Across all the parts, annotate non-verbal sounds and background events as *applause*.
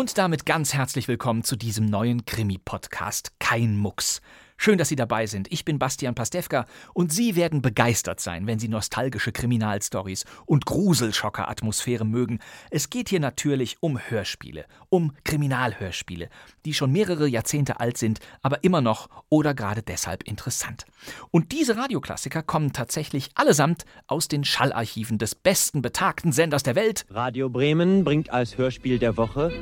Und damit ganz herzlich willkommen zu diesem neuen Krimi-Podcast Kein Mucks. Schön, dass Sie dabei sind. Ich bin Bastian Pastewka und Sie werden begeistert sein, wenn Sie nostalgische Kriminalstories und Gruselschocker-Atmosphäre mögen. Es geht hier natürlich um Hörspiele, um Kriminalhörspiele, die schon mehrere Jahrzehnte alt sind, aber immer noch oder gerade deshalb interessant. Und diese Radioklassiker kommen tatsächlich allesamt aus den Schallarchiven des besten betagten Senders der Welt, Radio Bremen bringt als Hörspiel der Woche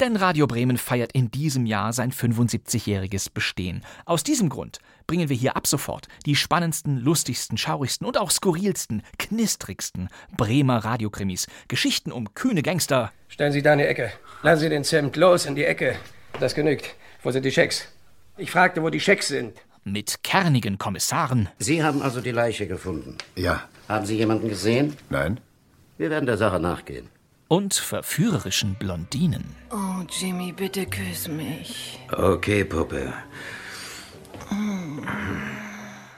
Denn Radio Bremen feiert in diesem Jahr sein 75-jähriges Bestehen. Aus diesem Grund bringen wir hier ab sofort die spannendsten, lustigsten, schaurigsten und auch skurrilsten, knistrigsten Bremer Radiokrimis. Geschichten um kühne Gangster, Stellen Sie da in die Ecke. Lassen Sie den Zimt los in die Ecke. Das genügt. Wo sind die Schecks? Ich fragte, wo die Schecks sind. mit kernigen Kommissaren, Sie haben also die Leiche gefunden. Ja. Haben Sie jemanden gesehen? Nein? Wir werden der Sache nachgehen. Und verführerischen Blondinen. Oh, Jimmy, bitte küss mich. Okay, Puppe.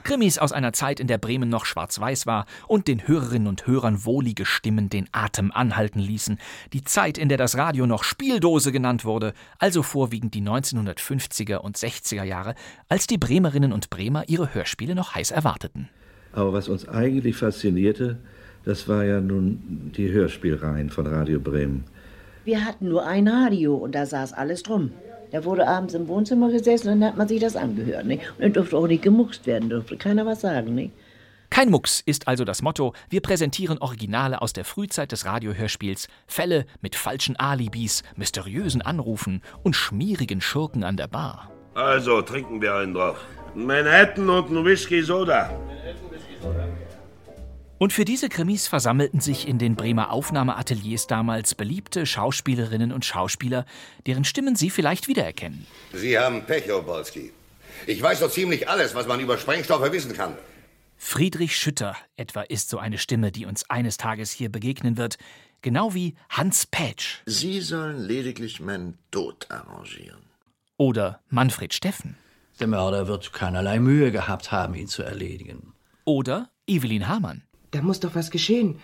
Krimis aus einer Zeit, in der Bremen noch schwarz-weiß war und den Hörerinnen und Hörern wohlige Stimmen den Atem anhalten ließen. Die Zeit, in der das Radio noch Spieldose genannt wurde, also vorwiegend die 1950er und 60er Jahre, als die Bremerinnen und Bremer ihre Hörspiele noch heiß erwarteten. Aber was uns eigentlich faszinierte, das war ja nun die Hörspielreihen von Radio Bremen. Wir hatten nur ein Radio und da saß alles drum. Da wurde abends im Wohnzimmer gesessen und dann hat man sich das angehört. Nicht? Und dann durfte auch nicht gemuckst werden, durfte keiner was sagen. Nicht? Kein Mucks ist also das Motto. Wir präsentieren Originale aus der Frühzeit des Radiohörspiels, Fälle mit falschen Alibis, mysteriösen Anrufen und schmierigen Schurken an der Bar. Also, trinken wir einen drauf. Manhattan und ein Whisky Soda. Und für diese Krimis versammelten sich in den Bremer Aufnahmeateliers damals beliebte Schauspielerinnen und Schauspieler, deren Stimmen Sie vielleicht wiedererkennen. Sie haben Pech, Obolski. Ich weiß so ziemlich alles, was man über Sprengstoffe wissen kann. Friedrich Schütter etwa ist so eine Stimme, die uns eines Tages hier begegnen wird, genau wie Hans Pätsch Sie sollen lediglich meinen Tod arrangieren. oder Manfred Steffen Der Mörder wird keinerlei Mühe gehabt haben, ihn zu erledigen. oder Evelyn Hamann. Da muss doch was geschehen.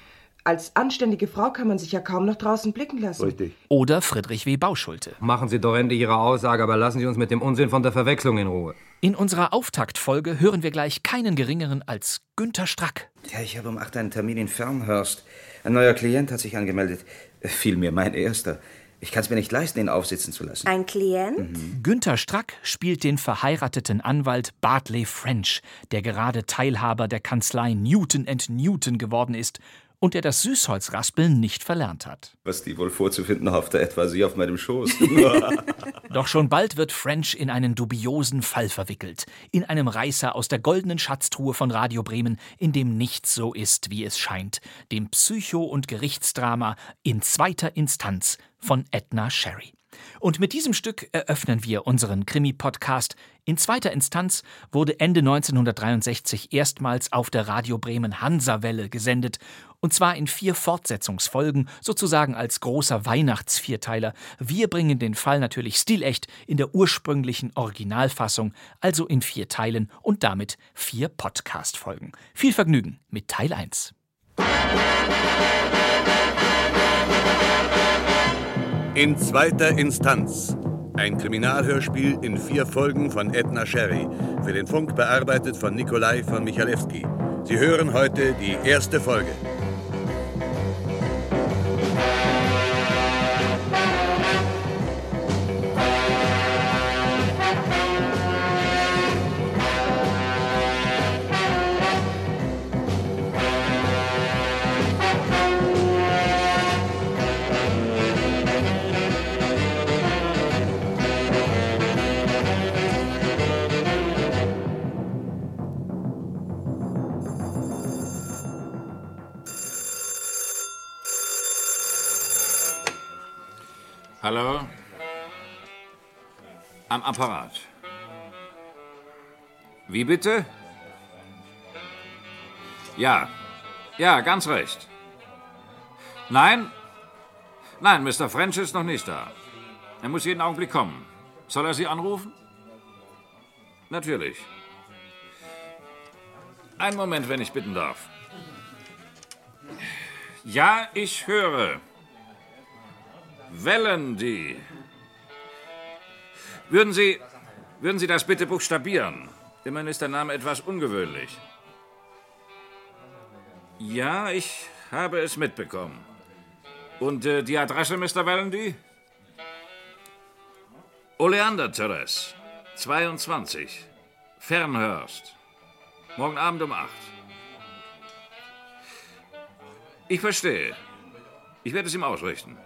Als anständige Frau kann man sich ja kaum nach draußen blicken lassen. Richtig. Oder Friedrich W. Bauschulte. Machen Sie doch endlich Ihre Aussage, aber lassen Sie uns mit dem Unsinn von der Verwechslung in Ruhe. In unserer Auftaktfolge hören wir gleich keinen geringeren als Günter Strack. Ja, ich habe um 8 einen Termin in Fernhurst. Ein neuer Klient hat sich angemeldet. Vielmehr mein erster. Ich kann es mir nicht leisten, ihn aufsitzen zu lassen. Ein Klient? Günter Strack spielt den verheirateten Anwalt Bartley French, der gerade Teilhaber der Kanzlei Newton Newton geworden ist und der das Süßholzraspeln nicht verlernt hat. Was die wohl vorzufinden hoffte, etwa sie auf meinem Schoß. *laughs* *laughs* Doch schon bald wird French in einen dubiosen Fall verwickelt, in einem Reißer aus der goldenen Schatztruhe von Radio Bremen, in dem nichts so ist, wie es scheint, dem Psycho- und Gerichtsdrama in zweiter Instanz von Edna Sherry. Und mit diesem Stück eröffnen wir unseren Krimi-Podcast. In zweiter Instanz wurde Ende 1963 erstmals auf der Radio Bremen Hansawelle gesendet. Und zwar in vier Fortsetzungsfolgen, sozusagen als großer Weihnachtsvierteiler. Wir bringen den Fall natürlich stilecht in der ursprünglichen Originalfassung, also in vier Teilen und damit vier Podcast-Folgen. Viel Vergnügen mit Teil 1. In zweiter Instanz. Ein Kriminalhörspiel in vier Folgen von Edna Sherry. Für den Funk bearbeitet von Nikolai von Michalewski. Sie hören heute die erste Folge. Hallo? Am Apparat. Wie bitte? Ja. Ja, ganz recht. Nein? Nein, Mr. French ist noch nicht da. Er muss jeden Augenblick kommen. Soll er Sie anrufen? Natürlich. Einen Moment, wenn ich bitten darf. Ja, ich höre. Wellen. Würden Sie, würden Sie das bitte buchstabieren? Immerhin ist der Name etwas ungewöhnlich. Ja, ich habe es mitbekommen. Und äh, die Adresse, Mr. Wellendy? Oleander Terrace, 22, Fernhurst. Morgen Abend um 8. Ich verstehe. Ich werde es ihm ausrichten.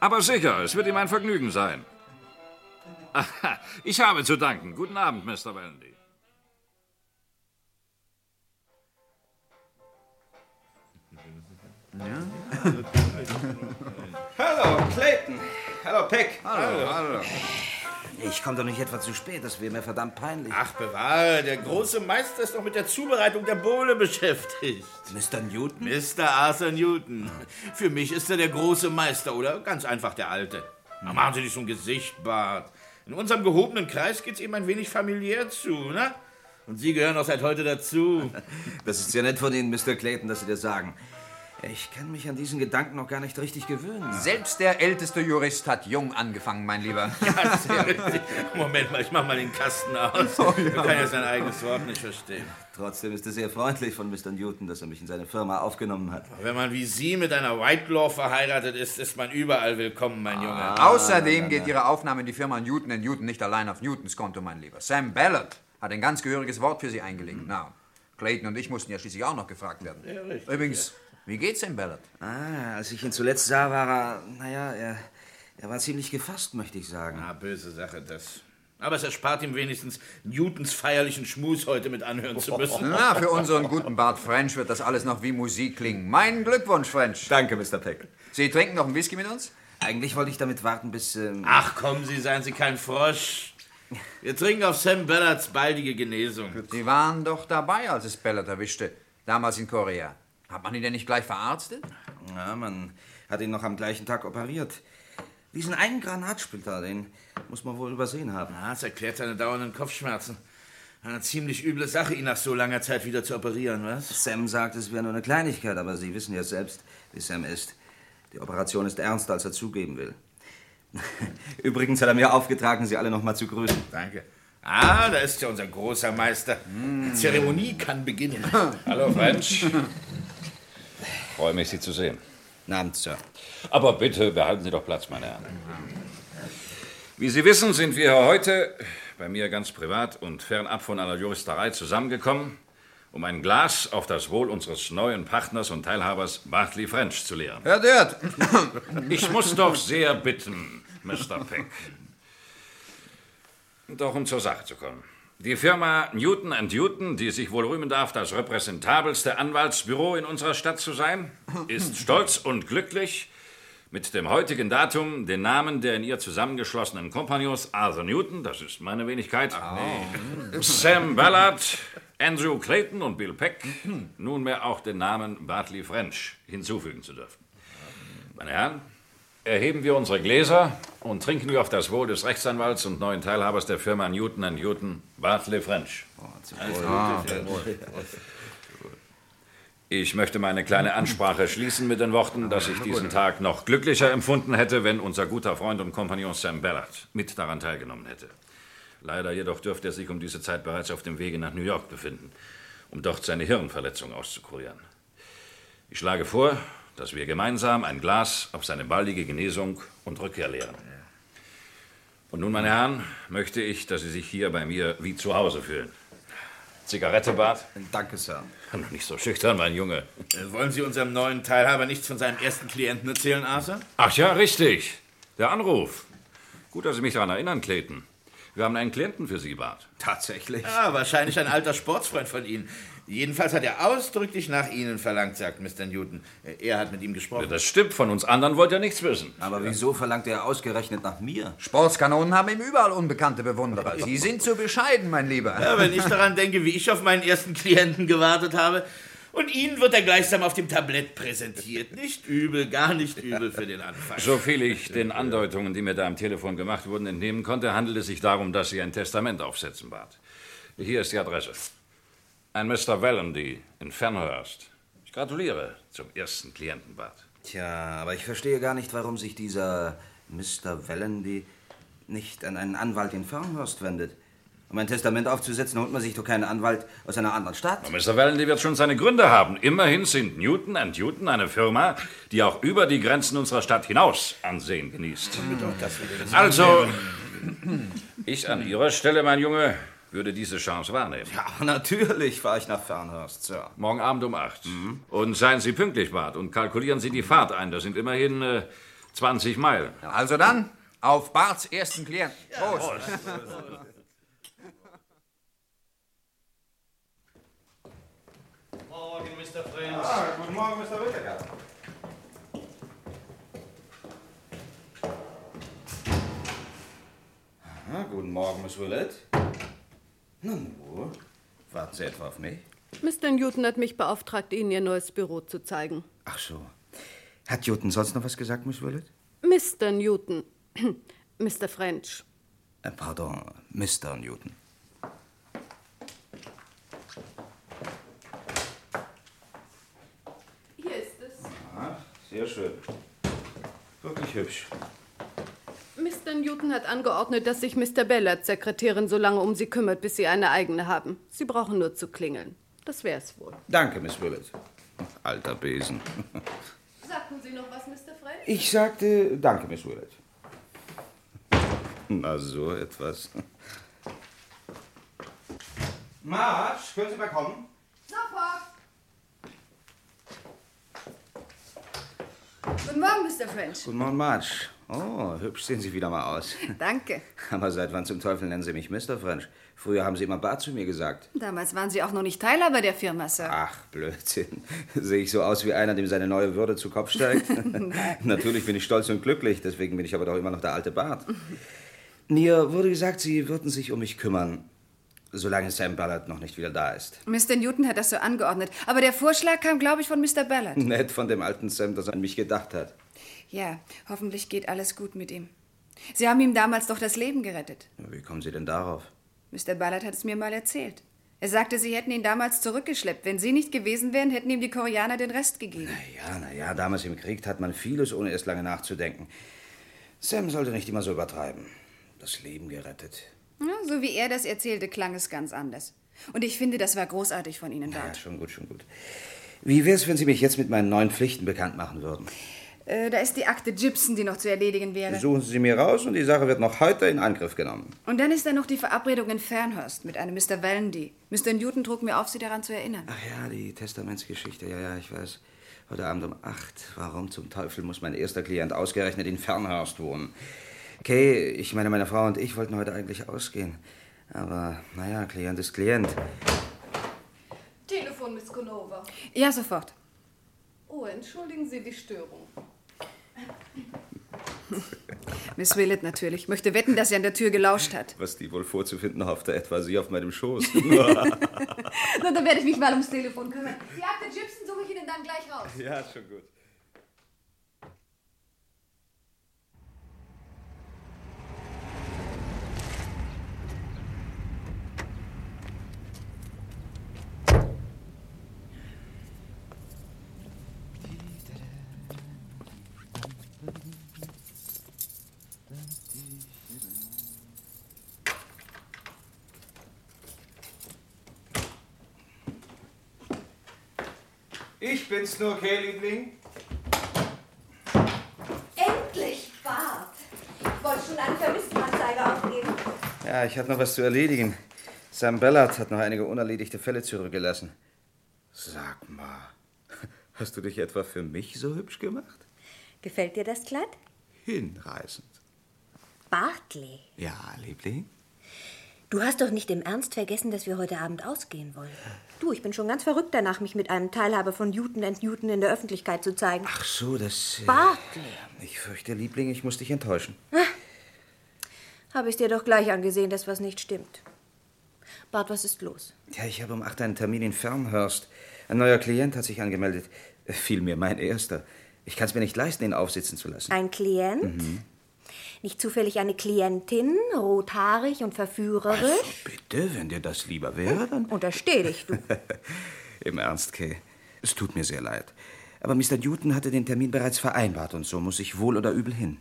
Aber sicher, es wird ihm ein Vergnügen sein. Aha, ich habe zu danken. Guten Abend, Mr. Wellendy. Hallo, Clayton. Hallo, Peck. Hallo, hallo. Ich komme doch nicht etwa zu spät, das wäre mir verdammt peinlich. Ach, bewahre, der große Meister ist doch mit der Zubereitung der Bohle beschäftigt. Mr. Newton? Mr. Arthur Newton. Für mich ist er der große Meister, oder? Ganz einfach der Alte. Na, machen Sie nicht so ein Gesicht, Bart. In unserem gehobenen Kreis geht's ihm ein wenig familiär zu, ne? Und Sie gehören auch seit heute dazu. *laughs* Das ist sehr nett von Ihnen, Mr. Clayton, dass Sie das sagen. Ich kann mich an diesen Gedanken noch gar nicht richtig gewöhnen. Selbst der älteste Jurist hat jung angefangen, mein Lieber. *laughs* Ja, sehr richtig. Moment mal, ich mach mal den Kasten aus. Oh, ja. Er kann ja sein eigenes Wort nicht verstehen. Trotzdem ist es sehr freundlich von Mr. Newton, dass er mich in seine Firma aufgenommen hat. Wenn man wie Sie mit einer Whitelaw verheiratet ist, ist man überall willkommen, mein Junge. Ah, Außerdem geht Ihre Aufnahme in die Firma Newton Newton nicht allein auf Newtons Konto, mein Lieber. Sam Ballard hat ein ganz gehöriges Wort für Sie eingelegt. Na, Clayton und ich mussten ja schließlich auch noch gefragt werden. Ja, richtig. Übrigens, wie geht's Sam Ballard? Ah, als ich ihn zuletzt sah, war er, naja, er, er war ziemlich gefasst, möchte ich sagen. Ah, böse Sache, das. Aber es erspart ihm wenigstens, Newtons feierlichen Schmus heute mit anhören zu müssen. Na, für unseren guten Bart French wird das alles noch wie Musik klingen. Mein Glückwunsch, French. Danke, Mr. Peck. Sie trinken noch einen Whisky mit uns? Eigentlich wollte ich damit warten, bis... Ähm Ach kommen Sie, seien Sie kein Frosch. Wir trinken auf Sam Ballards baldige Genesung. Sie waren doch dabei, als es Ballard erwischte. Damals in Korea. Hat man ihn denn nicht gleich verarztet? Ja, man hat ihn noch am gleichen Tag operiert. Diesen einen Granatsplitter, den muss man wohl übersehen haben. Ah, das erklärt seine dauernden Kopfschmerzen. Eine ziemlich üble Sache, ihn nach so langer Zeit wieder zu operieren, was? Sam sagt, es wäre nur eine Kleinigkeit, aber Sie wissen ja selbst, wie Sam ist. Die Operation ist ernster, als er zugeben will. *laughs* Übrigens hat er mir aufgetragen, Sie alle noch mal zu grüßen. Danke. Ah, da ist ja unser großer Meister. Die Zeremonie kann beginnen. Hallo, French. *laughs* Freue mich, Sie zu sehen. Guten Abend, Sir. Aber bitte behalten Sie doch Platz, meine Herren. Wie Sie wissen, sind wir heute, bei mir ganz privat und fernab von aller Juristerei, zusammengekommen, um ein Glas auf das Wohl unseres neuen Partners und Teilhabers Bartley French zu leeren. Hört, hört. Ich muss doch sehr bitten, Mr. Peck. Doch um zur Sache zu kommen. Die Firma Newton Newton, die sich wohl rühmen darf, das repräsentabelste Anwaltsbüro in unserer Stadt zu sein, *laughs* ist stolz und glücklich, mit dem heutigen Datum den Namen der in ihr zusammengeschlossenen Kompagnons Arthur Newton, das ist meine Wenigkeit, Sam Ballard, Andrew Clayton und Bill Peck, nunmehr auch den Namen Bartley French hinzufügen zu dürfen. Meine Herren, erheben wir unsere Gläser und trinken wir auf das Wohl des Rechtsanwalts und neuen Teilhabers der Firma Newton Newton, Bartley French. Ich möchte meine kleine Ansprache schließen mit den Worten, dass ich diesen Tag noch glücklicher empfunden hätte, wenn unser guter Freund und Kompagnon Sam Ballard mit daran teilgenommen hätte. Leider jedoch dürfte er sich um diese Zeit bereits auf dem Wege nach New York befinden, um dort seine Hirnverletzung auszukurieren. Ich schlage vor, dass wir gemeinsam ein Glas auf seine baldige Genesung und Rückkehr leeren. Und nun, meine Herren, möchte ich, dass Sie sich hier bei mir wie zu Hause fühlen. Zigarette, Bart? Danke, Sir. Noch nicht so schüchtern, mein Junge. Äh, Wollen Sie unserem neuen Teilhaber nichts von seinem ersten Klienten erzählen, Arthur? Ach ja, richtig. Der Anruf. Gut, dass Sie mich daran erinnern, Clayton. Wir haben einen Klienten für Sie, Bart. Tatsächlich? Ja, wahrscheinlich ein alter Sportsfreund von Ihnen. Jedenfalls hat er ausdrücklich nach Ihnen verlangt, sagt Mr. Newton. Er hat mit ihm gesprochen. Das stimmt, von uns anderen wollt ihr nichts wissen. Aber wieso verlangt er ausgerechnet nach mir? Sportskanonen haben ihm überall unbekannte Bewunderer. Sie sind zu bescheiden, mein Lieber. Ja, wenn ich daran denke, wie ich auf meinen ersten Klienten gewartet habe. Und Ihnen wird er gleichsam auf dem Tablett präsentiert. Nicht übel, gar nicht übel für den Anfang. So viel ich den Andeutungen, die mir da am Telefon gemacht wurden, entnehmen konnte, handelt es sich darum, dass Sie ein Testament aufsetzen, Bart. Hier ist die Adresse. Ein Mr. Vallandy in Fernhurst. Ich gratuliere zum ersten Klienten, Bart. Tja, aber ich verstehe gar nicht, warum sich dieser Mr. Vallandy nicht an einen Anwalt in Fernhurst wendet. Um ein Testament aufzusetzen, holt man sich doch keinen Anwalt aus einer anderen Stadt. Mr. Vallandy wird schon seine Gründe haben. Immerhin sind Newton Newton eine Firma, die auch über die Grenzen unserer Stadt hinaus Ansehen genießt. Also, ich an Ihrer Stelle, mein Junge, würde diese Chance wahrnehmen. Ja, natürlich fahre ich nach Fernhurst, Sir. Morgen Abend um acht. Und seien Sie pünktlich, Bart, und kalkulieren Sie die Fahrt ein. Das sind immerhin äh, 20 Meilen. Also dann, auf Barts ersten Klienten. Prost. Morgen, Mr. French. Ah, guten Morgen, Mr. Whittaker. Guten Morgen, Miss Willett. Nun, wo? Warten Sie etwa auf mich? Mr. Newton hat mich beauftragt, Ihnen Ihr neues Büro zu zeigen. Ach so. Hat Newton sonst noch was gesagt, Miss Willett? Mr. Newton. *clears throat* Mr. French. Äh, pardon, Mr. Newton. Hier ist es. Ah, sehr schön. Wirklich hübsch. Mr. Newton hat angeordnet, dass sich Mr. Bellard, Sekretärin, so lange um Sie kümmert, bis Sie eine eigene haben. Sie brauchen nur zu klingeln. Das wär's wohl. Danke, Miss Willett. Alter Besen. *laughs* Sagten Sie noch was, Mr. French? Ich sagte Danke, Miss Willett. Na, so etwas. Marsch, können Sie mal kommen? Sofort! Guten Morgen, Mr. French. Guten Morgen, Marsch. Oh, hübsch sehen Sie wieder mal aus. *laughs* Danke. Aber seit wann zum Teufel nennen Sie mich Mr. French? Früher haben Sie immer Bart zu mir gesagt. Damals waren Sie auch noch nicht Teilhaber der Firma, Sir. Ach, Blödsinn. *laughs* Sehe ich so aus wie einer, dem seine neue Würde zu Kopf steigt? *laughs* Natürlich bin ich stolz und glücklich, deswegen bin ich aber doch immer noch der alte Bart. Mir wurde gesagt, Sie würden sich um mich kümmern, solange Sam Ballard noch nicht wieder da ist. Mr. Newton hat das so angeordnet. Aber der Vorschlag kam, glaube ich, von Mr. Ballard. Nett von dem alten Sam, dass er an mich gedacht hat. Ja, hoffentlich geht alles gut mit ihm. Sie haben ihm damals doch das Leben gerettet. Wie kommen Sie denn darauf? Mr. Ballard hat es mir mal erzählt. Er sagte, Sie hätten ihn damals zurückgeschleppt. Wenn Sie nicht gewesen wären, hätten ihm die Koreaner den Rest gegeben. Ja, na ja, damals im Krieg tat man vieles, ohne erst lange nachzudenken. Sam sollte nicht immer so übertreiben. Das Leben gerettet. Ja, so wie er das erzählte, klang es ganz anders. Und ich finde, das war großartig von Ihnen, Ja, Bart. schon gut, schon gut. Wie wär's, wenn Sie mich jetzt mit meinen neuen Pflichten bekannt machen würden? Äh, da ist die Akte Gibson, die noch zu erledigen wäre. Suchen Sie sie mir raus und die Sache wird noch heute in Angriff genommen. Und dann ist da noch die Verabredung in Fernhurst mit einem Mr. Vallandy. Mr. Newton trug mir auf, Sie daran zu erinnern. Ach ja, die Testamentsgeschichte, ja, ja, ich weiß. Heute Abend um acht. Warum zum Teufel muss mein erster Klient ausgerechnet in Fernhurst wohnen? Kay, ich meine, meine Frau und ich wollten heute eigentlich ausgehen. Aber, naja, Klient ist Klient. Telefon, Miss Konova. Ja, sofort. Oh, entschuldigen Sie die Störung. *laughs* Miss Willett natürlich. Möchte wetten, dass sie an der Tür gelauscht hat. Was die wohl vorzufinden hoffte, etwa sie auf meinem Schoß. *laughs* *laughs* Na, dann werde ich mich mal ums Telefon kümmern. Die Akte Gibson suche ich Ihnen dann gleich raus. ja, schon gut. Ich bin's nur, Kay, Liebling. Endlich, Bart. Ich wollte schon eine Vermisstenanzeige aufgeben. Ja, ich habe noch was zu erledigen. Sam Ballard hat noch einige unerledigte Fälle zurückgelassen. Sag mal, *laughs* hast du dich etwa für mich so hübsch gemacht? Gefällt dir das Kleid? Hinreißend. Bartley. Ja, Liebling. Du hast doch nicht im Ernst vergessen, dass wir heute Abend ausgehen wollen. Du, ich bin schon ganz verrückt danach, mich mit einem Teilhaber von Newton and Newton in der Öffentlichkeit zu zeigen. Ach so, das... Äh, Bartley. Ich fürchte, Liebling, ich muss dich enttäuschen. Habe ich dir doch gleich angesehen, dass was nicht stimmt. Bart, was ist los? Ja, ich habe um acht einen Termin in Fernhurst. Ein neuer Klient hat sich angemeldet. Äh, Vielmehr mein erster. Ich kann es mir nicht leisten, ihn aufsitzen zu lassen. Ein Klient? Mhm. Nicht zufällig eine Klientin, rothaarig und verführerisch? Bitte, wenn dir das lieber wäre, dann... Untersteh dich, du. *laughs* Im Ernst, Kay. Es tut mir sehr leid. Aber Mr. Newton hatte den Termin bereits vereinbart und so muss ich wohl oder übel hin.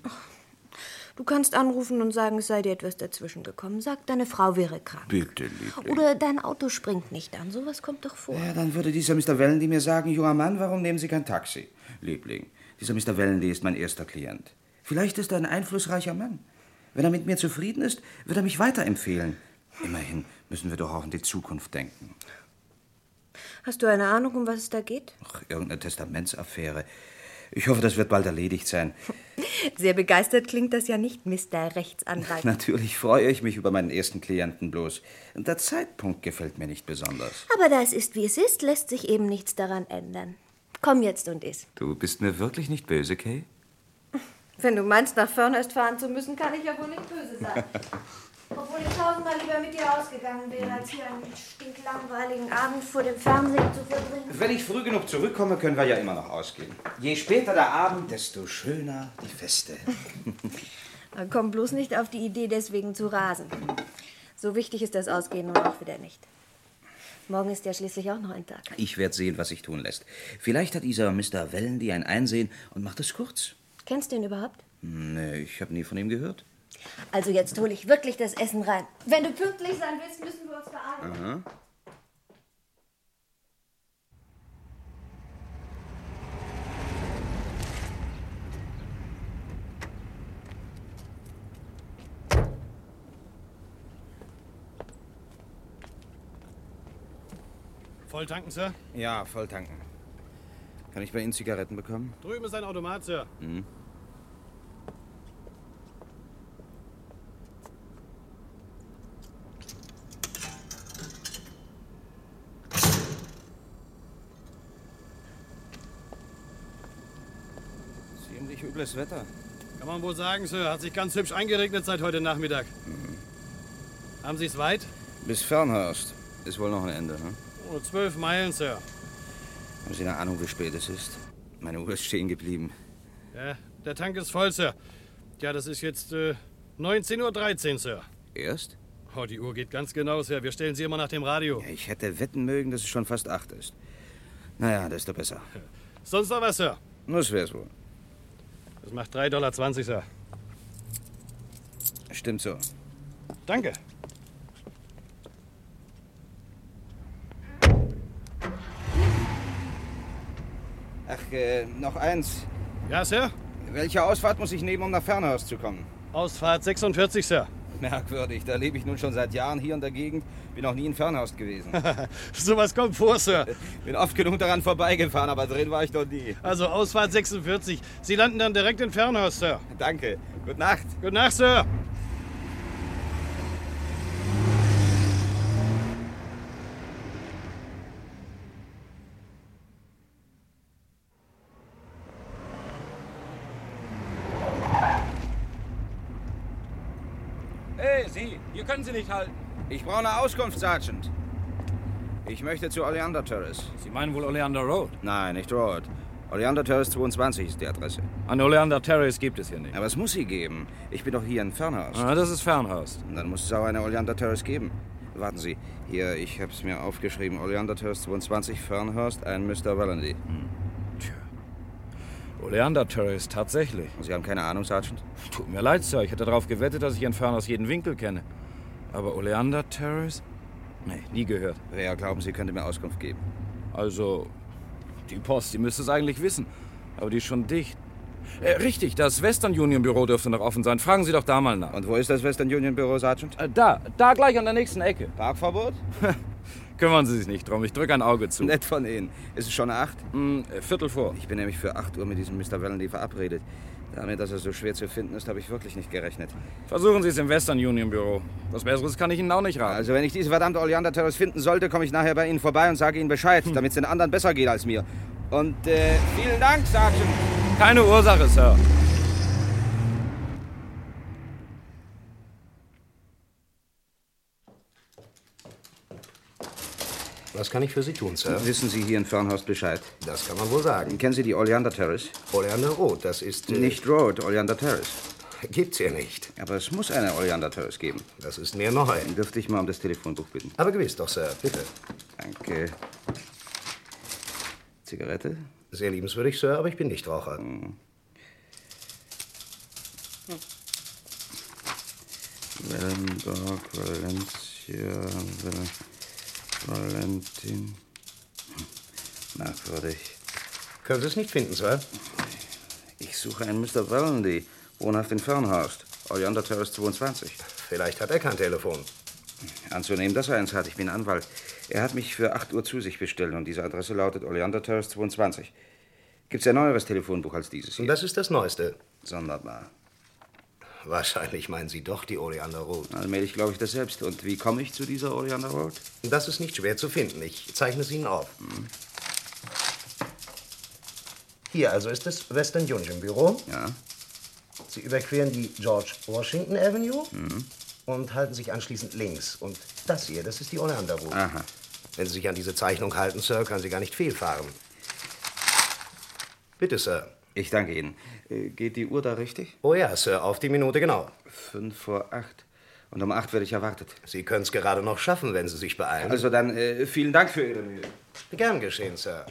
Du kannst anrufen und sagen, es sei dir etwas dazwischen gekommen. Sag, deine Frau wäre krank. Bitte, Liebling. Oder dein Auto springt nicht an. Sowas kommt doch vor. Ja, dann würde dieser Mr. Wellendy mir sagen, junger Mann, warum nehmen Sie kein Taxi? Liebling, dieser Mr. Wellendy ist mein erster Klient. Vielleicht ist er ein einflussreicher Mann. Wenn er mit mir zufrieden ist, wird er mich weiterempfehlen. Immerhin müssen wir doch auch an die Zukunft denken. Hast du eine Ahnung, um was es da geht? Ach, irgendeine Testamentsaffäre. Ich hoffe, das wird bald erledigt sein. *laughs* Sehr begeistert klingt das ja nicht, Mr. Rechtsanwalt. *laughs* Natürlich freue ich mich über meinen ersten Klienten bloß. Der Zeitpunkt gefällt mir nicht besonders. Aber da es ist, wie es ist, lässt sich eben nichts daran ändern. Komm jetzt und iss. Du bist mir wirklich nicht böse, Kay? Wenn du meinst, nach Fernhurst fahren zu müssen, kann ich ja wohl nicht böse sein. *laughs* Obwohl ich tausendmal lieber mit dir ausgegangen wäre, als hier einen stinklangweiligen Abend vor dem Fernsehen zu verbringen. Wenn ich früh genug zurückkomme, können wir ja immer noch ausgehen. Je später der Abend, desto schöner die Feste. *laughs* Dann komm bloß nicht auf die Idee, deswegen zu rasen. So wichtig ist das Ausgehen nun auch wieder nicht. Morgen ist ja schließlich auch noch ein Tag. Ich werde sehen, was sich tun lässt. Vielleicht hat dieser Mr. Wellendy ein Einsehen und macht es kurz. Kennst du ihn überhaupt? Nee, ich habe nie von ihm gehört. Also jetzt hole ich wirklich das Essen rein. Wenn du pünktlich sein willst, müssen wir uns beeilen. Aha. Voll tanken, Sir? Ja, voll tanken. Kann ich bei Ihnen Zigaretten bekommen? Drüben ist ein Automat, Sir. Mhm. Ziemlich übles Wetter. Kann man wohl sagen, Sir. Hat sich ganz hübsch eingeregnet seit heute Nachmittag. Haben Sie es weit? Bis Fernhurst. Ist wohl noch ein Ende, ne? Oh, zwölf Meilen, Sir. Haben Sie eine Ahnung, wie spät es ist? Meine Uhr ist stehen geblieben. Ja, der Tank ist voll, Sir. Ja, das ist jetzt äh, 19.13 Uhr, Sir. Erst? Oh, die Uhr geht ganz genau, Sir. Wir stellen sie immer nach dem Radio. Ja, ich hätte wetten mögen, dass es schon fast acht ist. Naja, desto besser. *laughs* Sonst noch was, Sir? Das wär's wohl. Das macht 3,20 Dollar, Sir. Stimmt so. Danke. Äh, noch eins. Ja, Sir? Welche Ausfahrt muss ich nehmen, um nach Fernhaus zu kommen? Ausfahrt 46, Sir. Merkwürdig, da lebe ich nun schon seit Jahren hier in der Gegend, bin noch nie in Fernhaus gewesen. *laughs* Sowas kommt vor, Sir. *laughs* Bin oft genug daran vorbeigefahren, aber drin war ich noch nie. Also Ausfahrt 46. Sie landen dann direkt in Fernhaus, Sir. Danke. Gute Nacht. Gute Nacht, Sir. Hey, Sie, hier können Sie nicht halten. Ich brauche eine Auskunft, Sergeant. Ich möchte zu Oleander Terrace. Sie meinen wohl Oleander Road? Nein, nicht Road. Oleander Terrace 22 ist die Adresse. An Oleander Terrace gibt es hier nicht. Aber es muss sie geben. Ich bin doch hier in Fernhaus. Ah, das ist Fernhaus. Dann muss es auch eine Oleander Terrace geben. Warten Sie, hier, ich habe es mir aufgeschrieben. Oleander Terrace 22, Fernhurst, ein Mr. Vallandy. Oleander Terrace, tatsächlich. Sie haben keine Ahnung, Sergeant? Tut mir leid, Sir. Ich hätte darauf gewettet, dass ich in Fernhaus jeden Winkel kenne. Aber Oleander Terrace? Nee, nie gehört. Wer glauben Sie, könnte mir Auskunft geben? Also, die Post, die müsste es eigentlich wissen. Aber die ist schon dicht. Äh, richtig, das Western Union Büro dürfte noch offen sein. Fragen Sie doch da mal nach. Und wo ist das Western Union Büro, Sergeant? Äh, da, da gleich an der nächsten Ecke. *laughs* Parkverbot? *laughs* Kümmern Sie sich nicht drum. Ich drücke ein Auge zu. Nett von Ihnen. Ist es schon acht? Mm, Viertel vor. Ich bin nämlich für acht Uhr mit diesem Mr. Vallandy verabredet. Damit, dass er so schwer zu finden ist, habe ich wirklich nicht gerechnet. Versuchen Sie es im Western Union Büro. Was Besseres kann ich Ihnen auch nicht raten. Also, wenn ich diese verdammte Oleander Terrace finden sollte, komme ich nachher bei Ihnen vorbei und sage Ihnen Bescheid, damit es den anderen besser geht als mir. Und äh, vielen Dank, Sergeant. Keine Ursache, Sir. Was kann ich für Sie tun, Sir? Wissen Sie hier in Fernhorst Bescheid? Das kann man wohl sagen. Kennen Sie die Oleander Terrace? Oleander Road, das ist... äh, Nicht Road, Oleander Terrace. Gibt's hier nicht. Aber es muss eine Oleander Terrace geben. Das ist mir neu. Dürfte ich mal um das Telefonbuch bitten? Aber gewiss doch, Sir. Bitte. Danke. Zigarette? Sehr liebenswürdig, Sir, aber ich bin nicht Raucher. Wellenberg, Valencia, Val Valentin. Hm, Merkwürdig. Können Sie es nicht finden, Sir? Ich suche einen Mr. Vallendy, wohnhaft in Fernhorst, Oleander Terrace 22. Vielleicht hat er kein Telefon. Anzunehmen, dass er eins hat. Ich bin Anwalt. Er hat mich für 8 Uhr zu sich bestellt und diese Adresse lautet Oleander Terrace 22. Gibt's ein neueres Telefonbuch als dieses hier? Und das ist das Neueste. Sonderbar. Wahrscheinlich meinen Sie doch die Oleander Road. Allmählich glaube ich das selbst. Und wie komme ich zu dieser Oleander Road? Das ist nicht schwer zu finden. Ich zeichne es Ihnen auf. Hier also ist das Western Union Büro. Ja. Sie überqueren die George Washington Avenue Mhm. und halten sich anschließend links. Und das hier, das ist die Oleander Road. Aha. Wenn Sie sich an diese Zeichnung halten, Sir, können Sie gar nicht fehlfahren. Bitte, Sir. Ich danke Ihnen. Äh, Geht die Uhr da richtig? Oh ja, Sir, auf die Minute genau. Fünf vor acht. Und um acht werde ich erwartet. Sie können es gerade noch schaffen, wenn Sie sich beeilen. Also dann äh, vielen Dank für Ihre Mühe. Gern geschehen, Sir.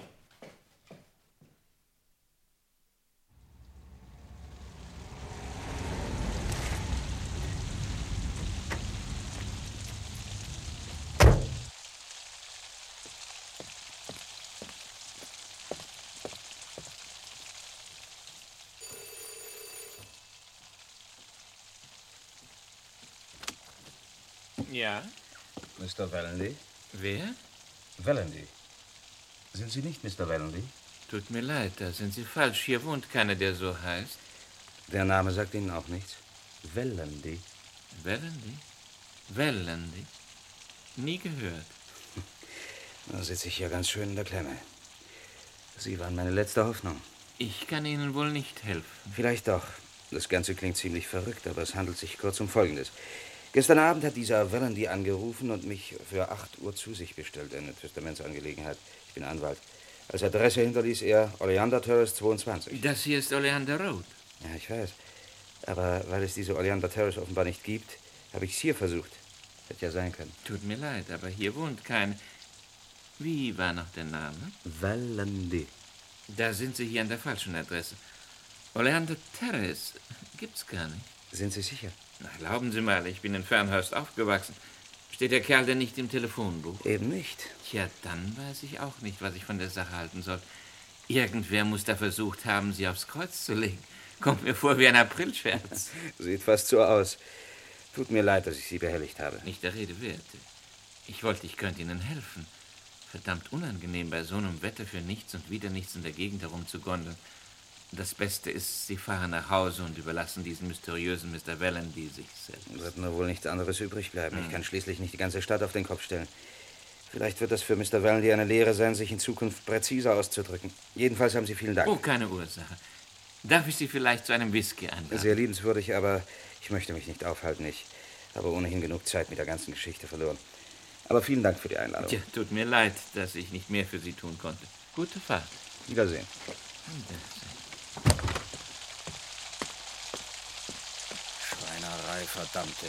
Ja? Mr. Vallendy? Wer? Vallendy. Sind Sie nicht Mr. Vallendy? Tut mir leid, da sind Sie falsch. Hier wohnt keiner, der so heißt. Der Name sagt Ihnen auch nichts. Vallendy. Wellendy? Wellendy? Nie gehört. *laughs* Da sitze ich ja ganz schön in der Klemme. Sie waren meine letzte Hoffnung. Ich kann Ihnen wohl nicht helfen. Vielleicht doch. Das Ganze klingt ziemlich verrückt, aber es handelt sich kurz um Folgendes. Gestern Abend hat dieser Vallendy angerufen und mich für 8 Uhr zu sich bestellt, eine Testamentsangelegenheit. Ich bin Anwalt. Als Adresse hinterließ er Oleander Terrace 22. Das hier ist Oleander Road. Ja, ich weiß. Aber weil es diese Oleander Terrace offenbar nicht gibt, habe ich es hier versucht. Hätte ja sein können. Tut mir leid, aber hier wohnt kein. Wie war noch der Name? Vallendy. Da sind Sie hier an der falschen Adresse. Oleander Terrace gibt's gar nicht. Sind Sie sicher? Na, glauben Sie mal, ich bin in Fernhurst aufgewachsen. Steht der Kerl denn nicht im Telefonbuch? Eben nicht. Tja, dann weiß ich auch nicht, was ich von der Sache halten soll. Irgendwer muss da versucht haben, sie aufs Kreuz zu legen. Kommt mir vor wie ein Aprilscherz. *laughs* Sieht fast so aus. Tut mir leid, dass ich Sie behelligt habe. Nicht der Rede wert. Ich wollte, ich könnte Ihnen helfen. Verdammt unangenehm, bei so einem Wetter für nichts und wieder nichts in der Gegend herumzugondeln. Das Beste ist, Sie fahren nach Hause und überlassen diesen mysteriösen Mr. Vallendy sich selbst. Wird mir wohl nichts anderes übrig bleiben. Hm. Ich kann schließlich nicht die ganze Stadt auf den Kopf stellen. Vielleicht wird das für Mr. Vallendy eine Lehre sein, sich in Zukunft präziser auszudrücken. Jedenfalls haben Sie vielen Dank. Oh, keine Ursache. Darf ich Sie vielleicht zu einem Whisky einladen? Sehr liebenswürdig, aber ich möchte mich nicht aufhalten. Ich habe ohnehin genug Zeit mit der ganzen Geschichte verloren. Aber vielen Dank für die Einladung. Tja, tut mir leid, dass ich nicht mehr für Sie tun konnte. Gute Fahrt. Wiedersehen. Schweinerei, verdammte.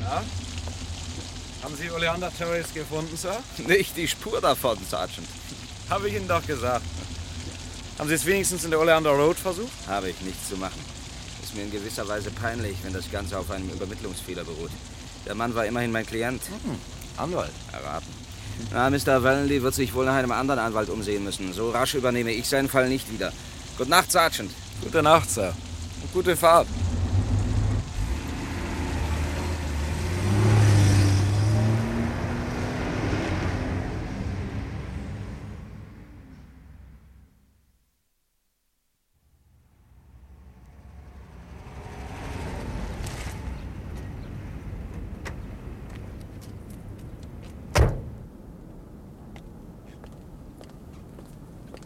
Ja? Sie Oleander Terrace gefunden, Sir? Nicht die Spur davon, Sergeant. Habe ich Ihnen doch gesagt. Haben Sie es wenigstens in der Oleander Road versucht? Habe ich nichts zu machen. Ist mir in gewisser Weise peinlich, wenn das Ganze auf einem Übermittlungsfehler beruht. Der Mann war immerhin mein Klient. Anwalt. Erraten. Na, Mr. Wallenly wird sich wohl nach einem anderen Anwalt umsehen müssen. So rasch übernehme ich seinen Fall nicht wieder. Gute Nacht, Sergeant. Gute Nacht, Sir. Und gute Fahrt.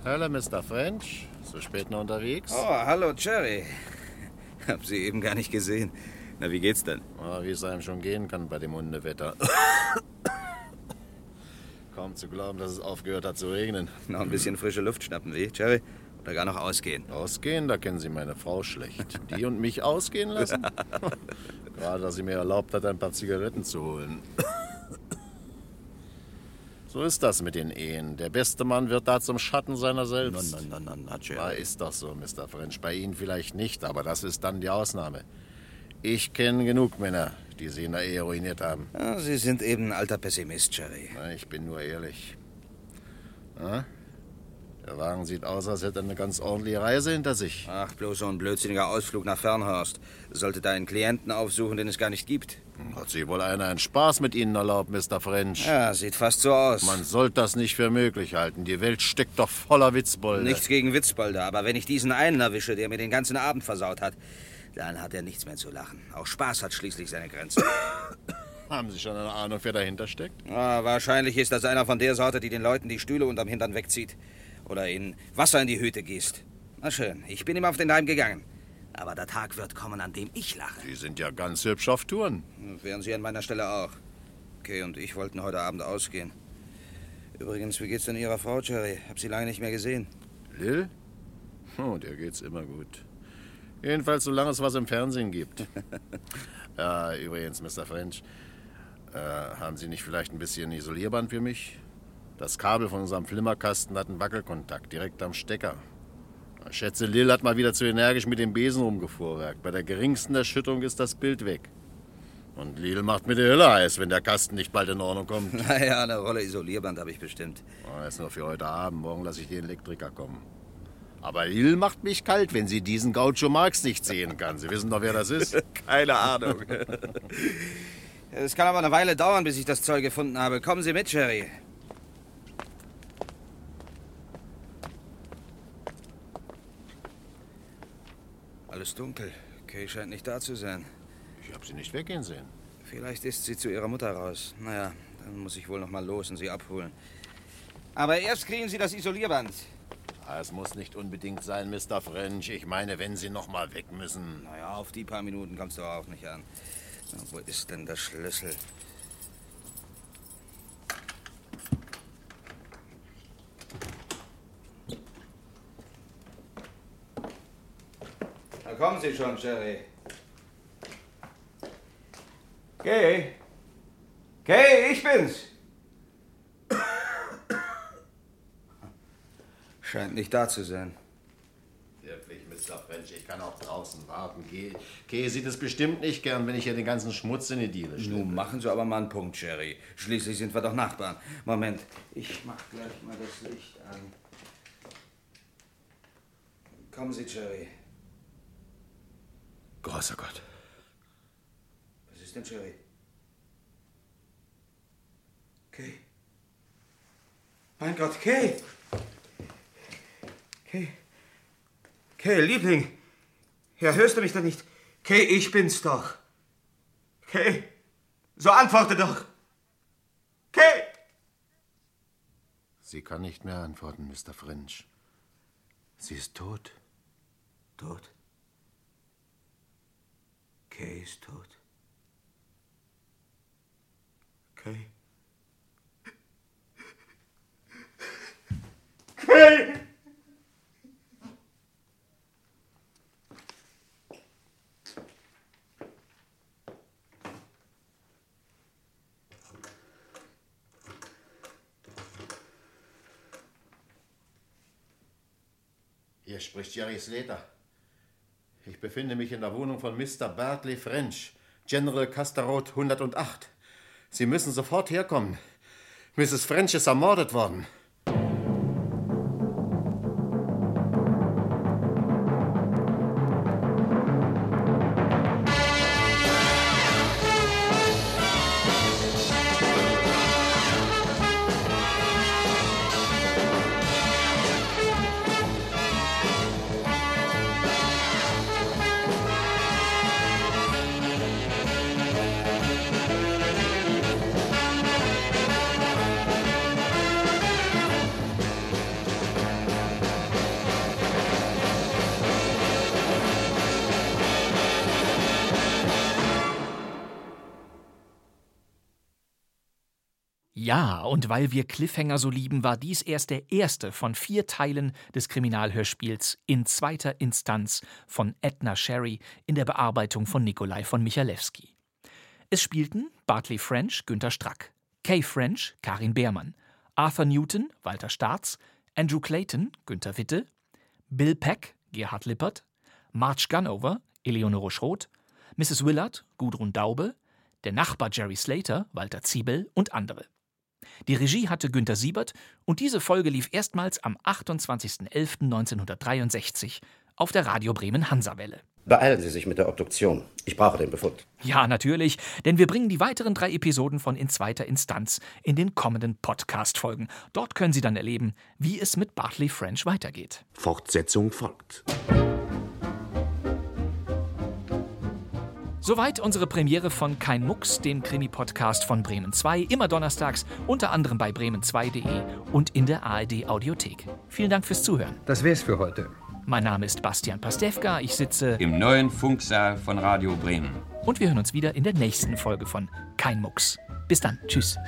Hallo, Mr. French. So spät noch unterwegs? Oh, hallo, Jerry. Hab Sie eben gar nicht gesehen. Na, wie geht's denn? Ah, wie es einem schon gehen kann bei dem Hundewetter. *coughs* Kaum zu glauben, dass es aufgehört hat zu regnen. Noch ein bisschen frische Luft schnappen, wie, Jerry? Oder gar noch ausgehen? Ausgehen, da kennen Sie meine Frau schlecht. Die und mich ausgehen lassen? *laughs* Gerade, dass sie mir erlaubt hat, ein paar Zigaretten zu holen. So ist das mit den Ehen. Der beste Mann wird da zum Schatten seiner selbst. Na, na, na, na, ist doch so, Mr. French. Bei Ihnen vielleicht nicht, aber das ist dann die Ausnahme. Ich kenne genug Männer, die sie in der Ehe ruiniert haben. Ja, Sie sind eben ein alter Pessimist, Jerry. Ich bin nur ehrlich. Na? Der Wagen sieht aus, als hätte er eine ganz ordentliche Reise hinter sich. Ach, bloß so ein blödsinniger Ausflug nach Fernhorst. Sollte da einen Klienten aufsuchen, den es gar nicht gibt. Hat sich wohl einer einen Spaß mit Ihnen erlaubt, Mr. French? Ja, sieht fast so aus. Man sollte das nicht für möglich halten. Die Welt steckt doch voller Witzbolde. Nichts gegen Witzbolde, aber wenn ich diesen einen erwische, der mir den ganzen Abend versaut hat, dann hat er nichts mehr zu lachen. Auch Spaß hat schließlich seine Grenzen. *coughs* Haben Sie schon eine Ahnung, wer dahinter steckt? Ah, wahrscheinlich ist das einer von der Sorte, die den Leuten die Stühle unterm Hintern wegzieht. Oder ihnen Wasser in die Hüte gießt. Na schön, ich bin ihm auf den Leim gegangen. Aber der Tag wird kommen, an dem ich lache. Sie sind ja ganz hübsch auf Touren. Wären Sie an meiner Stelle auch. Okay, und ich wollten heute Abend ausgehen. Übrigens, wie geht's denn Ihrer Frau, Jerry? Hab sie lange nicht mehr gesehen. Lil? Oh, der geht's immer gut. Jedenfalls, solange es was im Fernsehen gibt. ja, *laughs* übrigens, Mr. French, äh, haben Sie nicht vielleicht ein bisschen Isolierband für mich? Das Kabel von unserem Flimmerkasten hat einen Wackelkontakt direkt am Stecker. Ich schätze, Lil hat mal wieder zu energisch mit dem Besen rumgefuhrwerkt. Bei der geringsten Erschütterung ist das Bild weg. Und Lil macht mir die Hölle heiß, wenn der Kasten nicht bald in Ordnung kommt. *laughs* Naja, eine Rolle Isolierband habe ich bestimmt. Oh, das ist nur für heute Abend. Morgen lasse ich den Elektriker kommen. Aber Lil macht mich kalt, wenn sie diesen Gaucho Marx nicht sehen kann. Sie wissen doch, wer das ist? *laughs* Keine Ahnung. *laughs* Es kann aber eine Weile dauern, bis ich das Zeug gefunden habe. Kommen Sie mit, Jerry. Alles dunkel. Kay scheint nicht da zu sein. Ich habe sie nicht weggehen sehen. Vielleicht ist sie zu ihrer Mutter raus. Naja, dann muss ich wohl noch mal los und sie abholen. Aber erst kriegen Sie das Isolierband. Ah, Es muss nicht unbedingt sein, Mr. French. Ich meine, wenn Sie noch mal weg müssen. Naja, auf die paar Minuten kommst du auch nicht an. Na, wo ist denn der Schlüssel? Kommen Sie schon, Jerry. Kay? Kay, ich bin's. Scheint nicht da zu sein. Wirklich, Mr. French, ich kann auch draußen warten. Kay, Kay sieht es bestimmt nicht gern, wenn ich hier den ganzen Schmutz in die Diele stelle. Nun machen Sie aber mal einen Punkt, Jerry. Schließlich sind wir doch Nachbarn. Moment, ich mach gleich mal das Licht an. Kommen Sie, Jerry. Großer Gott. Was ist denn, Jerry? Kay. Mein Gott, Kay! Kay. Kay, Liebling. Ja, hörst du mich denn nicht? Kay, ich bin's doch. Kay, so antworte doch. Kay! Sie kann nicht mehr antworten, Mr. French. Sie ist tot. Tot? Kay ist tot. Kay. Kay! Hier spricht Jerry Slater. Ich befinde mich in der Wohnung von Mr. Bartley French, General Casterot 108. Sie müssen sofort herkommen. Mrs. French ist ermordet worden. Ja, und weil wir Cliffhanger so lieben, war dies erst der erste von vier Teilen des Kriminalhörspiels in zweiter Instanz von Edna Sherry in der Bearbeitung von Nikolai von Michalewski. Es spielten Bartley French, Günter Strack, Kay French, Karin Beermann, Arthur Newton, Walter Staats, Andrew Clayton, Günter Witte, Bill Peck, Gerhard Lippert, Marge Gunover, Eleonore Schroth, Mrs. Willard, Gudrun Daube, der Nachbar Jerry Slater, Walter Ziebel und andere. Die Regie hatte Günter Siebert und diese Folge lief erstmals am 28.11.1963 auf der Radio Bremen Hansawelle. Beeilen Sie sich mit der Obduktion. Ich brauche den Befund. Ja, natürlich, denn wir bringen die weiteren drei Episoden von In zweiter Instanz in den kommenden Podcast-Folgen. Dort können Sie dann erleben, wie es mit Bartley French weitergeht. Fortsetzung folgt. Soweit unsere Premiere von Kein Mucks, dem Krimi-Podcast von Bremen 2, immer donnerstags, unter anderem bei bremen2.de und in der ARD Audiothek. Vielen Dank fürs Zuhören. Das wär's für heute. Mein Name ist Bastian Pastewka, ich sitze im neuen Funksaal von Radio Bremen. Und wir hören uns wieder in der nächsten Folge von Kein Mucks. Bis dann, tschüss.